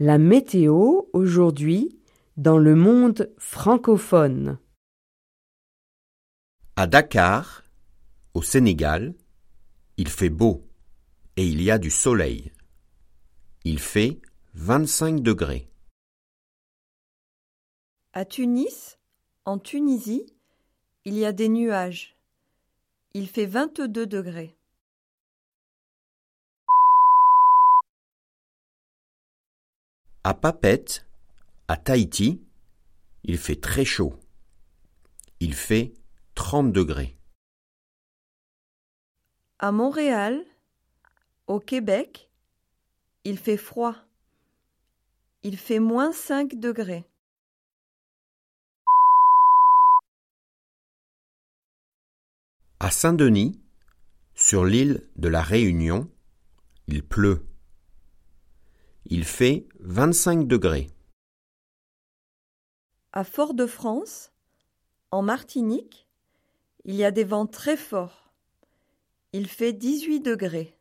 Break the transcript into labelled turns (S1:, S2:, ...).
S1: La météo aujourd'hui dans le monde francophone.
S2: À Dakar, au Sénégal, il fait beau et il y a du soleil. Il fait 25 degrés.
S3: À Tunis, en Tunisie, il y a des nuages. Il fait 22 degrés.
S2: À Papeete, à Tahiti, il fait très chaud. Il fait 30 degrés.
S3: À Montréal, au Québec, il fait froid. Il fait moins 5 degrés.
S2: À Saint-Denis, sur l'île de la Réunion, il pleut. Il fait 25 degrés.
S3: À Fort-de-France, en Martinique, il y a des vents très forts. Il fait 18 degrés.